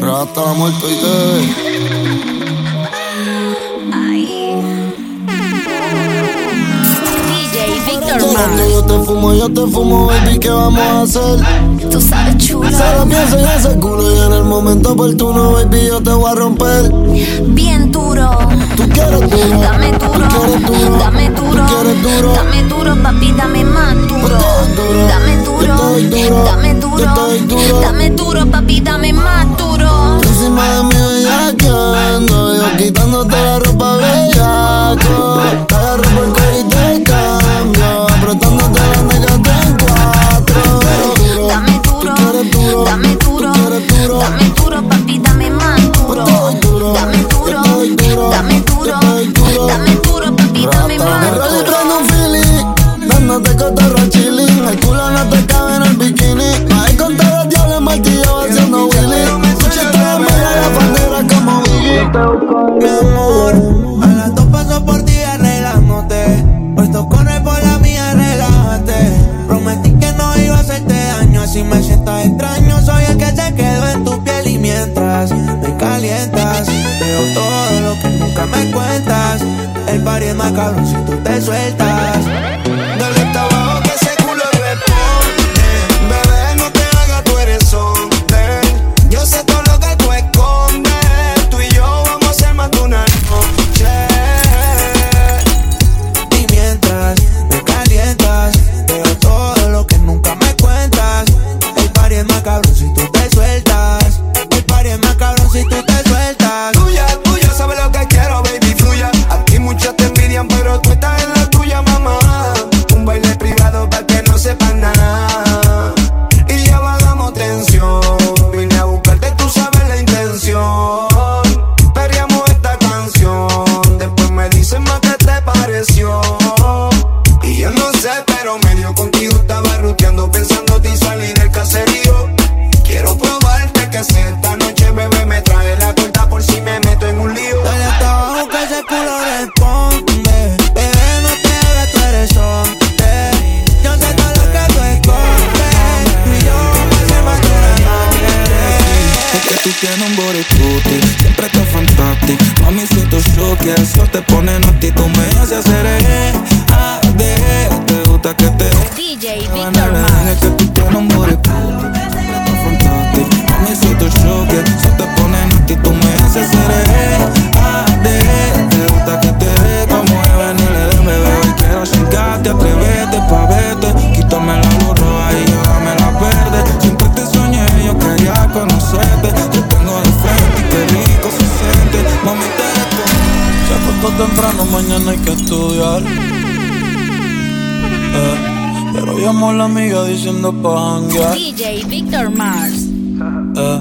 Rata muerto y DJ Víctor Cuando yo te fumo, yo te fumo, baby, ¿qué vamos a hacer? Tú sabes chulo. Se lo pienso en ese culo y en el momento oportuno, baby, yo te voy a romper. Bien duro tú quieres duro, dame duro, tú quieres duro, dame duro, tú quieres duro, dame duro, papi, dame más duro, dame duro, dame duro, dame duro, papi, dame más duro. Encima de mi bellaqueando, yo quitándote la ropa bellaco, te agarro por el cuello y te cambio, apretándote la nalgas en cuatro. Dame duro, dame duro, dame duro, dame duro. llamó la amiga diciendo pa' hanguear. DJ Victor Mars. Eh,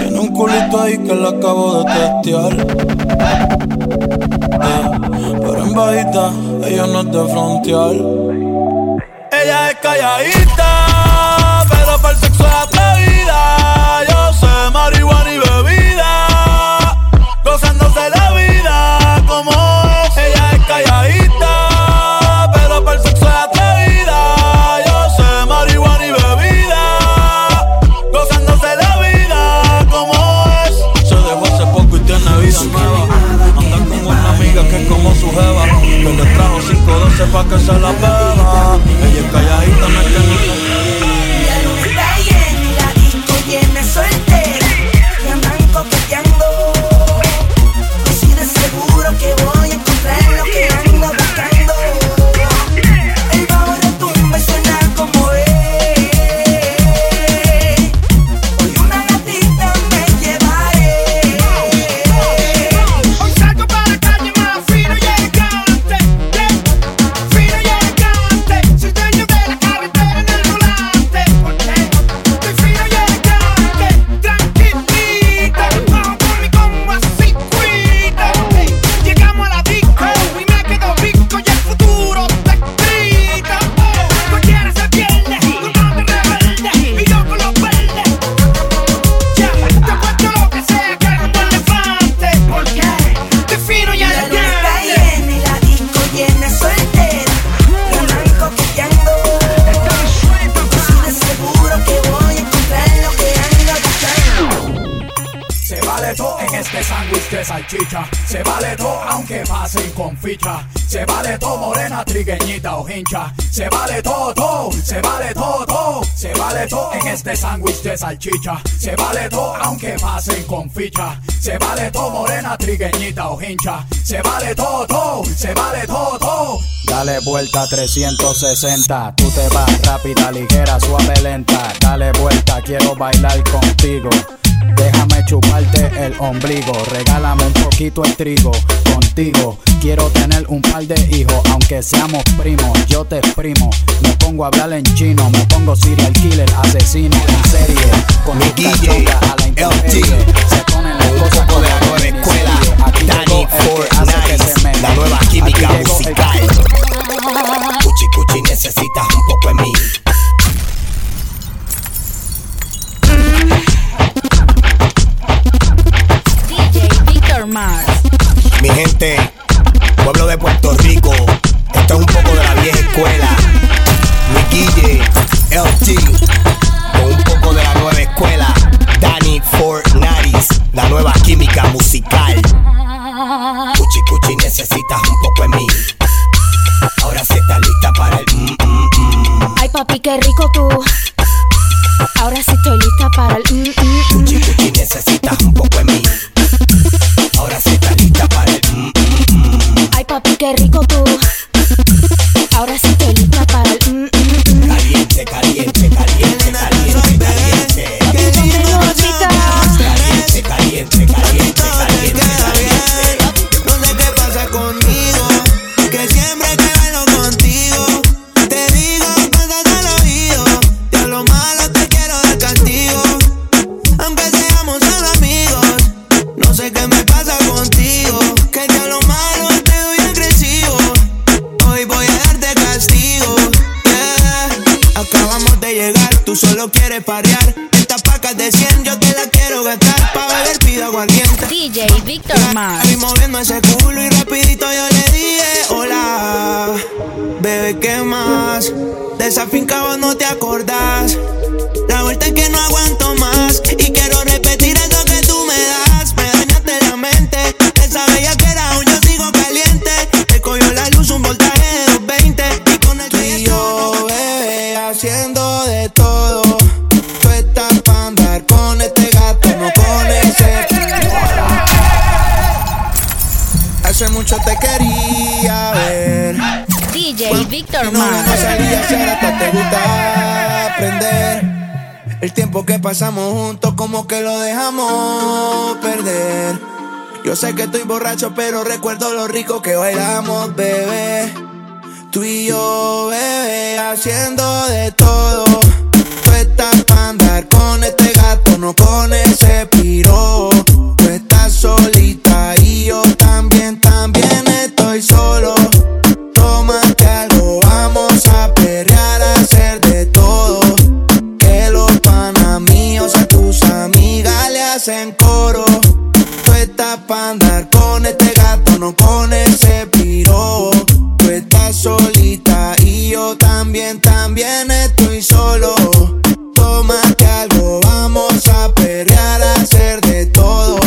tiene un culito ahí que la acabo de testear. Eh, pero en bajita, ella no es de frontear. Ella es calladita, pero para el sexo fuckers all about hincha. Se vale todo, todo, se vale todo, todo. Dale vuelta 360, tú te vas rápida, ligera, suave, lenta. Dale vuelta, quiero bailar contigo. Déjame chuparte el ombligo, regálame un poquito el trigo. Contigo quiero tener un par de hijos, aunque seamos primos, yo te exprimo. Me pongo a hablar en chino, me pongo serial killer, asesino en serie. Con Mi chonga a la Hace que Nice, la nueva química musical. Cuchi cuchi necesitas un poco de mí. DJ Victor Mars. Mi gente, pueblo de Puerto Rico, esto es un poco de la vieja escuela. Mi Guille, LT, con un poco de la nueva escuela. Danny Fortnite, la nueva química musical. Cuchi cuchi necesitas un poco de mí. Ahora sí estás lista para el mm, mm, mm. Ay, papi, qué rico tú. Ahora sí estoy lista para el. mm, mm, mm. Cuchi cuchi necesitas un poco de mí. Ahora sí estás lista para el mm, mm, Ay, papi, qué rico tú. Ahora sí mucho te quería ver. DJ Victor No, no si ahora hasta te gusta aprender. El tiempo que pasamos juntos, como que lo dejamos perder. Yo sé que estoy borracho, pero recuerdo lo rico que bailamos, bebé. Tú y yo, bebé, haciendo de todo. Tú estás pa' andar con este gato, no con ese piro. Tú estás solita solita y yo también, también estoy solo. Tómate algo, vamos a perrear, a hacer de todo.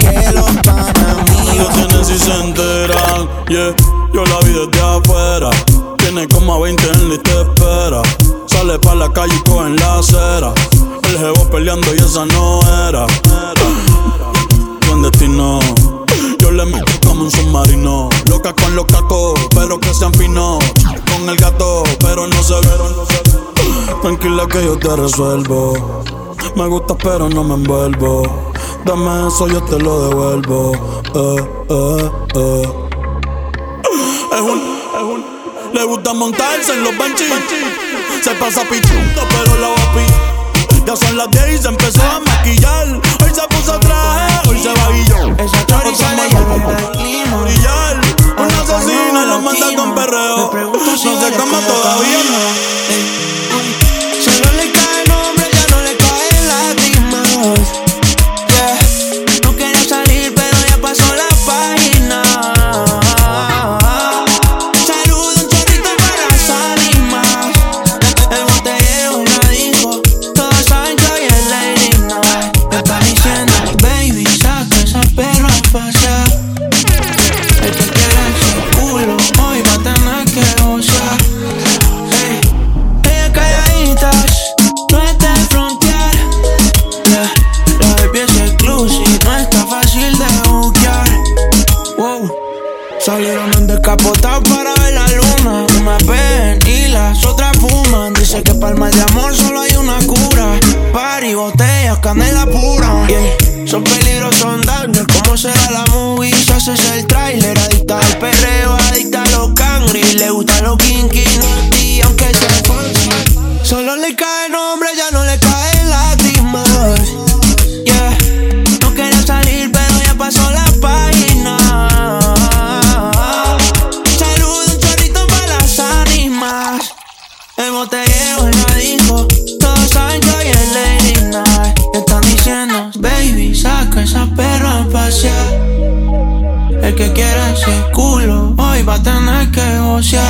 Que los panas Lo míos tienen si se enteran, yeah. Yo la vi desde afuera. Tiene como a 20 en la espera. Sale pa' la calle y coge en la acera. El jevo peleando y esa no era. Buen destino. Yo le meto como un submarino. Loca con los cacos, pero que sean finos. Con el gato, pero no se ve. Tranquila que yo te resuelvo. Me gusta, pero no me envuelvo. Dame eso, yo te lo devuelvo. Eh, eh, eh. Es un, es un. Le gusta montarse en los benches. Se pasa pichando, pero la va a Ya son las 10 y se empezó a maquillar. Hoy se puso traje, hoy se va a guillar. Esa chori sale. Brillar. Una asesina la manda con perreo. Me pregunto No se como todavía. Ey, culo, hoy va a tener que gocear.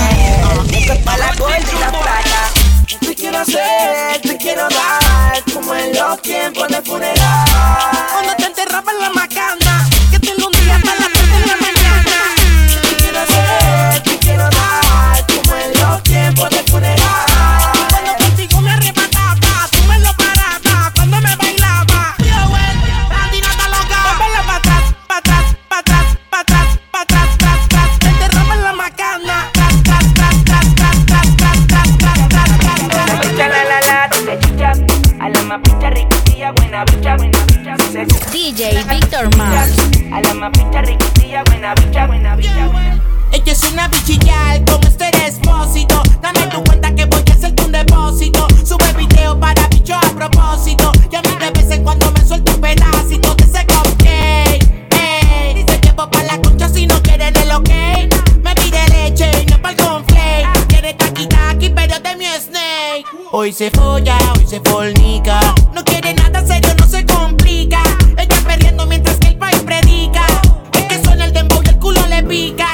Fornica. No quiere nada serio, no se complica. Ella perdiendo mientras que el país predica. Es que suena el dembow y el culo le pica.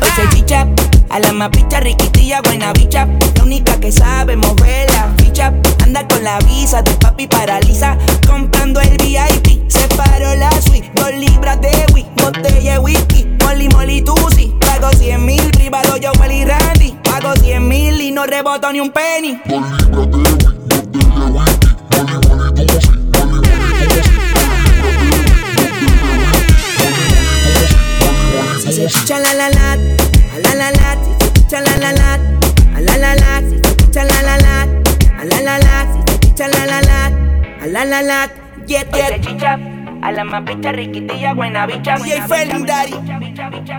Hoy se chicha. A la más picha riquitilla, buena bicha. La única que sabe mover la ficha. Anda con la visa de papi paraliza. Comprando el VIP. Separó la suite. Dos libras de whisky. Botella de whisky. Molly, molly, tusi. Pago 100 mil. Privado yo, y Randy. Pago 100 mil y no reboto ni un penny. Si se chicha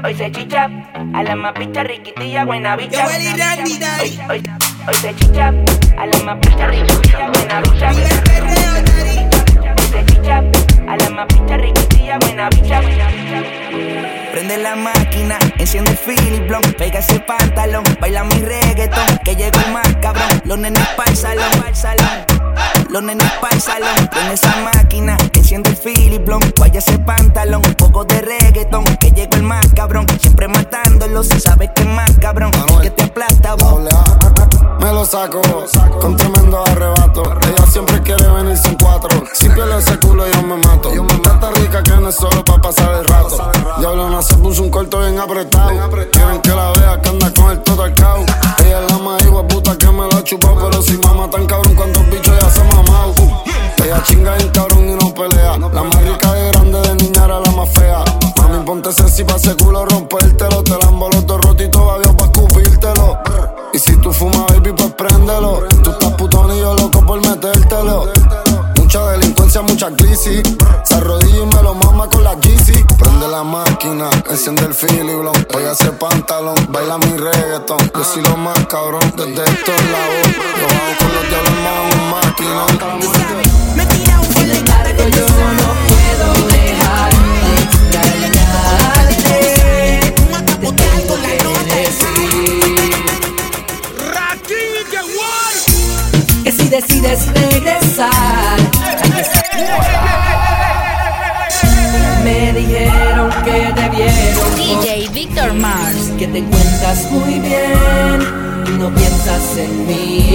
Hoy se chicha a la mapita riquitilla, buena bicha. Yo voy a ir a mi daddy. Hoy, se chicha, a la riquitilla, buena bicha. Hoy buena bicha. Prende la máquina, enciende el Philip pega ese pantalón, baila mi reggaeton, que llegó el más cabrón, los nenes pa'l salón, pa'l salón, los nenes pa'l salón, prende esa máquina, enciende el Philip Blanc, vaya ese pantalón, un poco de reggaeton, que llegó el más cabrón, siempre matándolo, si sabes que es más cabrón, que te aplasta vos. Me lo saco con tremendo arrebato. Ella siempre quiere venir sin cuatro. Si pierde ese culo, yo me mato. Está rica que no es solo para pasar el rato. Diablo se puso un corto bien apretado. Quieren que la vea que anda con el todo al cao. Ella es la más de puta que me lo ha chupado. Pero si mama tan cabrón, cuántos bichos ya se ha mamado. Ella chinga bien cabrón y no pelea. La más rica de grande de niña era la más fea. Mami, ponte sexy pa' ese culo rompértelo. Te lambo los dos y todavía pa' escupírtelo. Y si tú fumas, baby, pues préndelo. Tú estás putón y yo loco por metértelo. Mucha delincuencia, mucha crisis. Se arrodilla y me lo mama con la Yeezy. Prende la máquina, enciende el Blon. Oye ese pantalón, baila mi reggaeton. Yo soy lo más cabrón desde estos lados. Yo hago con los diablos más set me.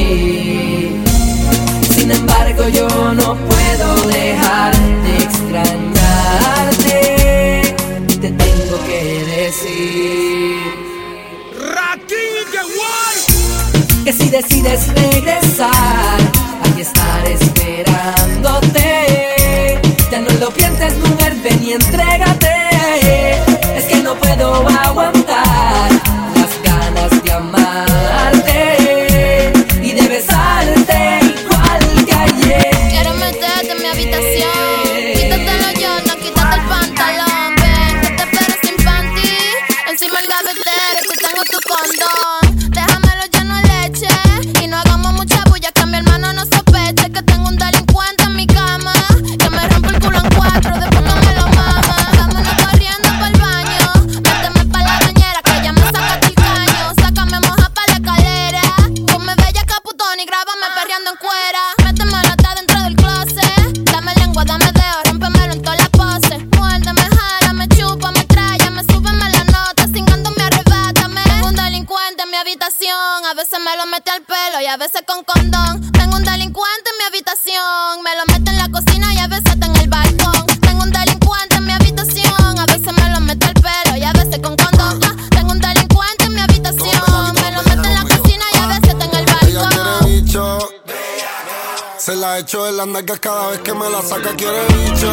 Cada vez que me la saca, quiere bicho.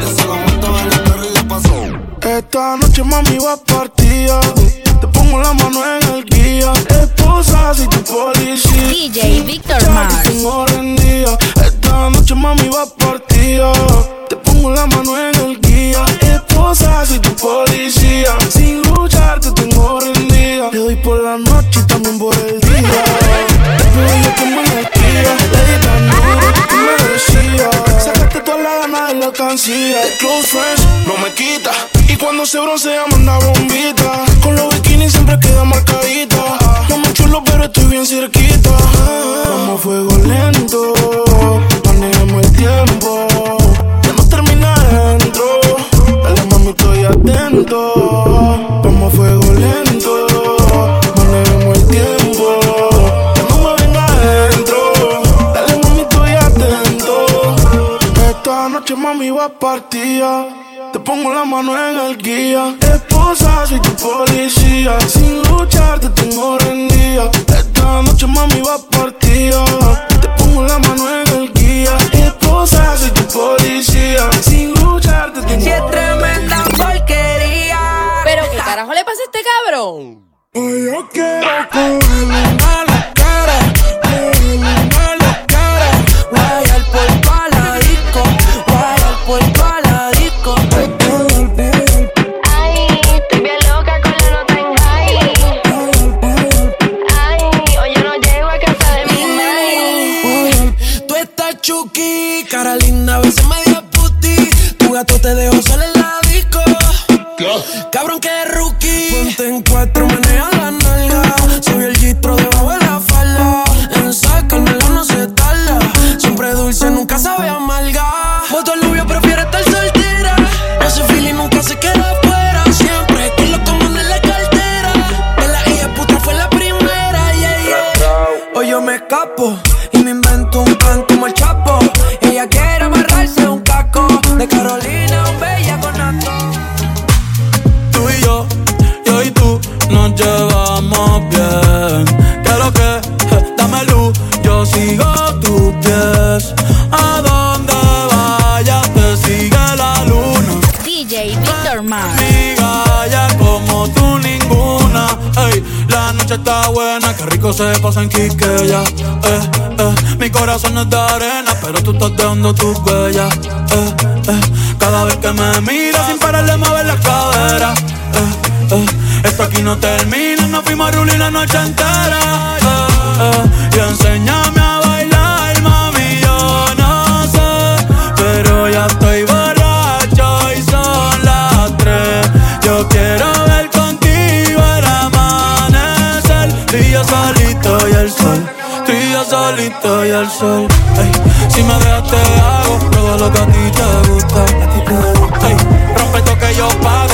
Yo se la monto en el carro y le pasó. Esta noche mami va partida. Te pongo la mano en el guía. Esposa, si tu policía. DJ Víctor Ya te Mars. tengo rendida. Esta noche mami va partida. Te pongo la mano en el guía. Esposa, si tu policía. Sin luchar te tengo rendida. Te doy por la noche close friends no me quita. Y cuando se broncea manda bombita. Con los bikinis siempre queda marcadita. No me chulo pero estoy bien cerquita. A fuego lento. Manejemos el tiempo. Ya no termina adentro. Dale mami estoy atento. A fuego lento. Noche mami va partida. Te pongo la mano en el guía. Esposa, soy tu policía. Sin luchar te tengo rendida. Esta noche mami va partida. Te pongo la mano en el guía. Esposa, soy tu policía. Sin luchar te tengo Si es tremenda porquería. Pero qué carajo le pasa a este cabrón. Hoy yo quiero cogerle buena, qué rico se pasa en Quiqueya. Eh, eh, mi corazón es de arena, pero tú estás dejando tus huellas. Eh, eh, cada vez que me miras sin pararle mover la cadera. Eh, eh, esto aquí no termina, nos fuimos a rulir la noche entera. Eh, eh, y enséñame solito y el sol. Ey, si me dejas te hago todo lo que a ti te gusta. Ey, rompe esto que yo pago.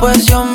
Pues yo me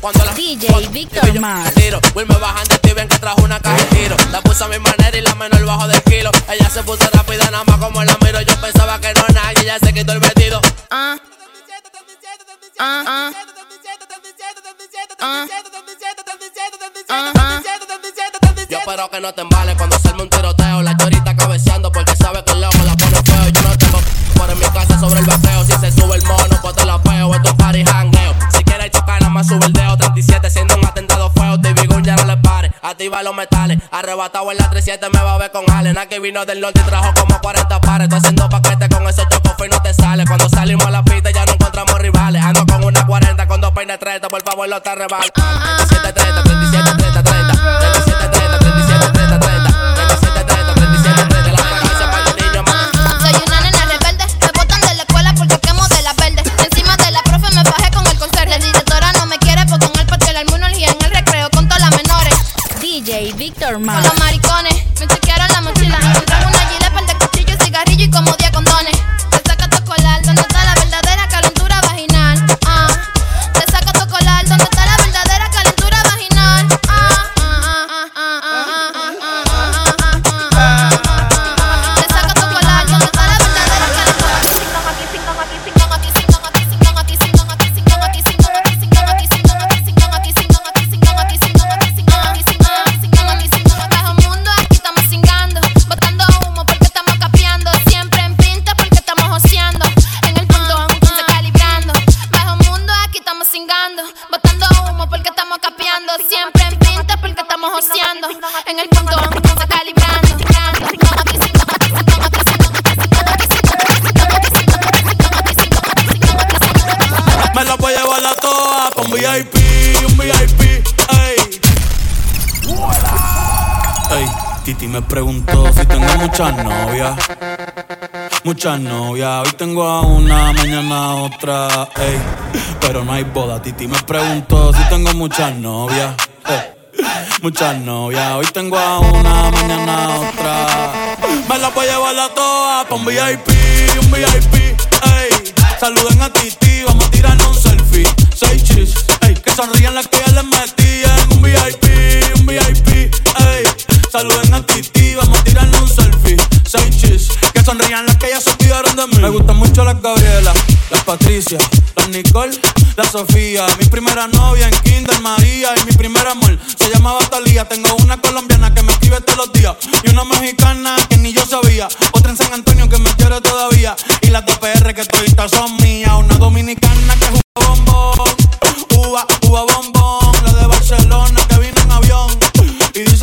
Cuando la DJ Víctor Mar. tiro, Will me bajan de ti, ven que trajo una caja de tiro. La puse a mi manera y la menor bajo del kilo. Ella se puso rápida, nada más como la miro. Yo pensaba que no nadie, ella se quitó el vestido. Ah. Ah, ah. Yo espero que no te embales cuando salme un tiroteo. La chorita cabeceando porque sabe que el loco la pone feo. Yo no tengo por en mi casa sobre el vaceo. Si se sube el mono, pues te la peo. Esto es party. Más sube el dedo. 37 siendo un atentado feo. Te Gun ya no le pare. Activa los metales. Arrebatado en la 37 me va a ver con Allen. Aquí vino del norte y trajo como 40 pares. Estoy haciendo paquete con esos chocos y no te sale. Cuando salimos a la pista ya no encontramos rivales. Ando con una 40 con dos peines 30. Por favor, no te rebales. 37, 30, 37, 30, 30. 37, 30, 37, 30, 30. 37, Peterman. Los maricones Muchas novias, hoy tengo a una, mañana otra, ey. Pero no hay boda, Titi me preguntó si tengo muchas novias. Muchas novias, hoy tengo a una, mañana otra. Me la voy a llevar a todas pa' un VIP, un VIP, ey. Saluden a Titi, vamos a tirarnos un selfie. Seis chis, ey. Que sonrían las que ya les metí en un VIP, un VIP, ey. Saluden a Titi, vamos a tirarnos un selfie. Chis, que sonrían las que ya se olvidaron de mí. Me gustan mucho las Gabriela, las Patricia, las Nicole, la Sofía. Mi primera novia en Kinder María y mi primer amor se llamaba Talía. Tengo una colombiana que me escribe todos los días y una mexicana que ni yo sabía. Otra en San Antonio que me quiere todavía y las de PR que toditas son mías. Una dominicana que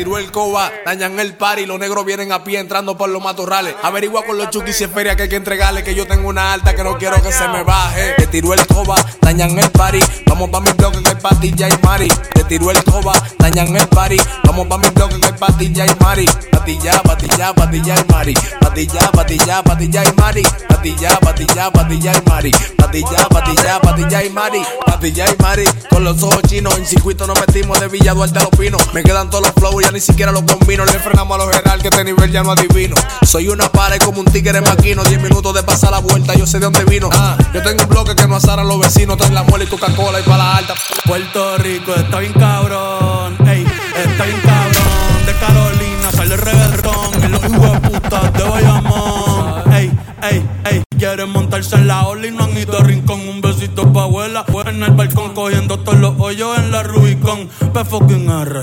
tiró el coba, dañan el party, los negros vienen a pie entrando por los matorrales. Averigua con los chukis y en feria que hay que entregarle, que yo tengo una alta que no quiero que se me baje. Te tiró el coba, dañan el party, vamos pa' mi blog en el patilla y mari. Te tiró el coba, dañan el party, vamos pa' mi blog en el patilla y mari. Patilla, patilla, patilla y mari. Patilla, patilla, patilla y mari. Patilla, patilla, patilla y mari. Patilla, patilla, patilla y mari. Patilla y mari. Con los ojos chinos, en circuito nos metimos de Villa Duarte a los pinos. Me quedan todos los flow, ya ni siquiera los combino. Le frenamos a los general que este nivel ya no adivino. Soy una para como un tigre maquino. Diez minutos de pasar la vuelta, yo sé de dónde vino. Ah, yo tengo un bloque que no asara a los vecinos. Trae la muela y Coca-Cola y para la alta. Puerto Rico está bien cabrón, ey, está bien cabrón. De Carolina sale el reggaetón y los hijos de puta de Bayamón, ey, ey, ey. quieren montarse en la ola y no han ido a rincón. Un besito pa' abuela, en el balcón cogiendo todos los hoyos en la Rubicon. P fucking R.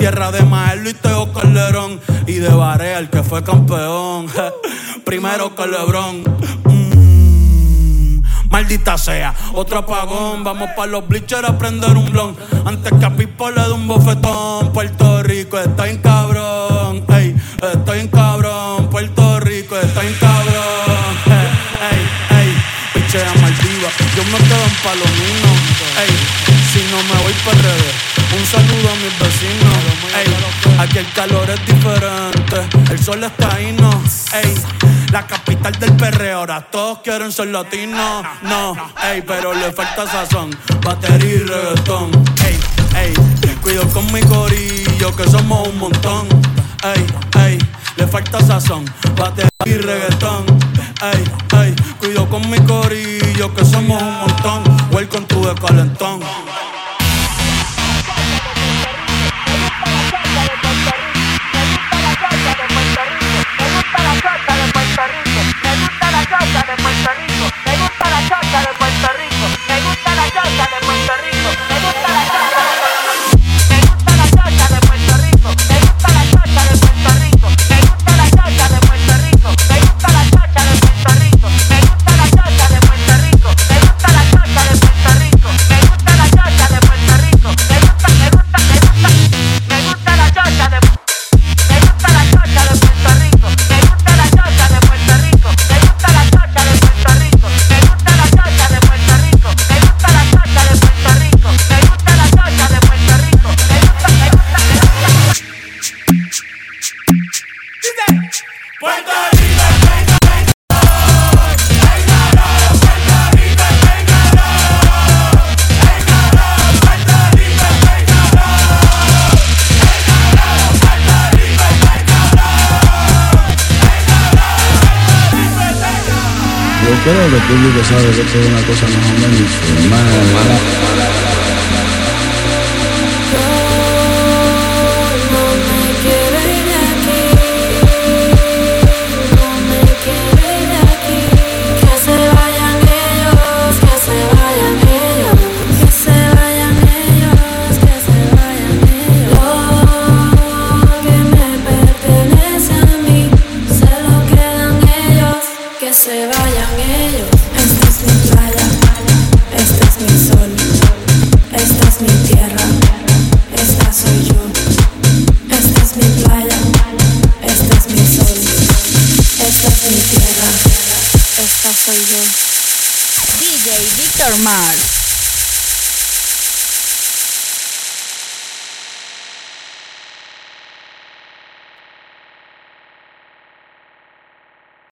Tierra de Maelo y Teo Calderón. Y de Barea, el que fue campeón. Primero que. Mm, Maldita sea, otro apagón. Vamos pa' los bleachers a prender un blon. Antes que a Pipo le dé un bofetón. Puerto Rico está en cabrón. Ey, estoy en cabrón. Puerto Rico está en cabrón. Ey, ey, pichea Maldiva. Yo me quedo en Palomino. Ey, no me voy para revés. Un saludo a mis vecinos. Ey, aquí el calor es diferente. El sol está ahí, no. Ey, la capital del perreo. Ahora todos quieren ser latinos. No, ey, pero le falta sazón. Batería y reggaetón. Ey, ey, cuido con mi corillo que somos un montón. Ey, ey, le falta sazón. Batería y reggaetón. Ey, ey, cuido con mi corillo que somos un montón. Welcome to the calentón. Creo que el público sabe que es una cosa más o menos informal.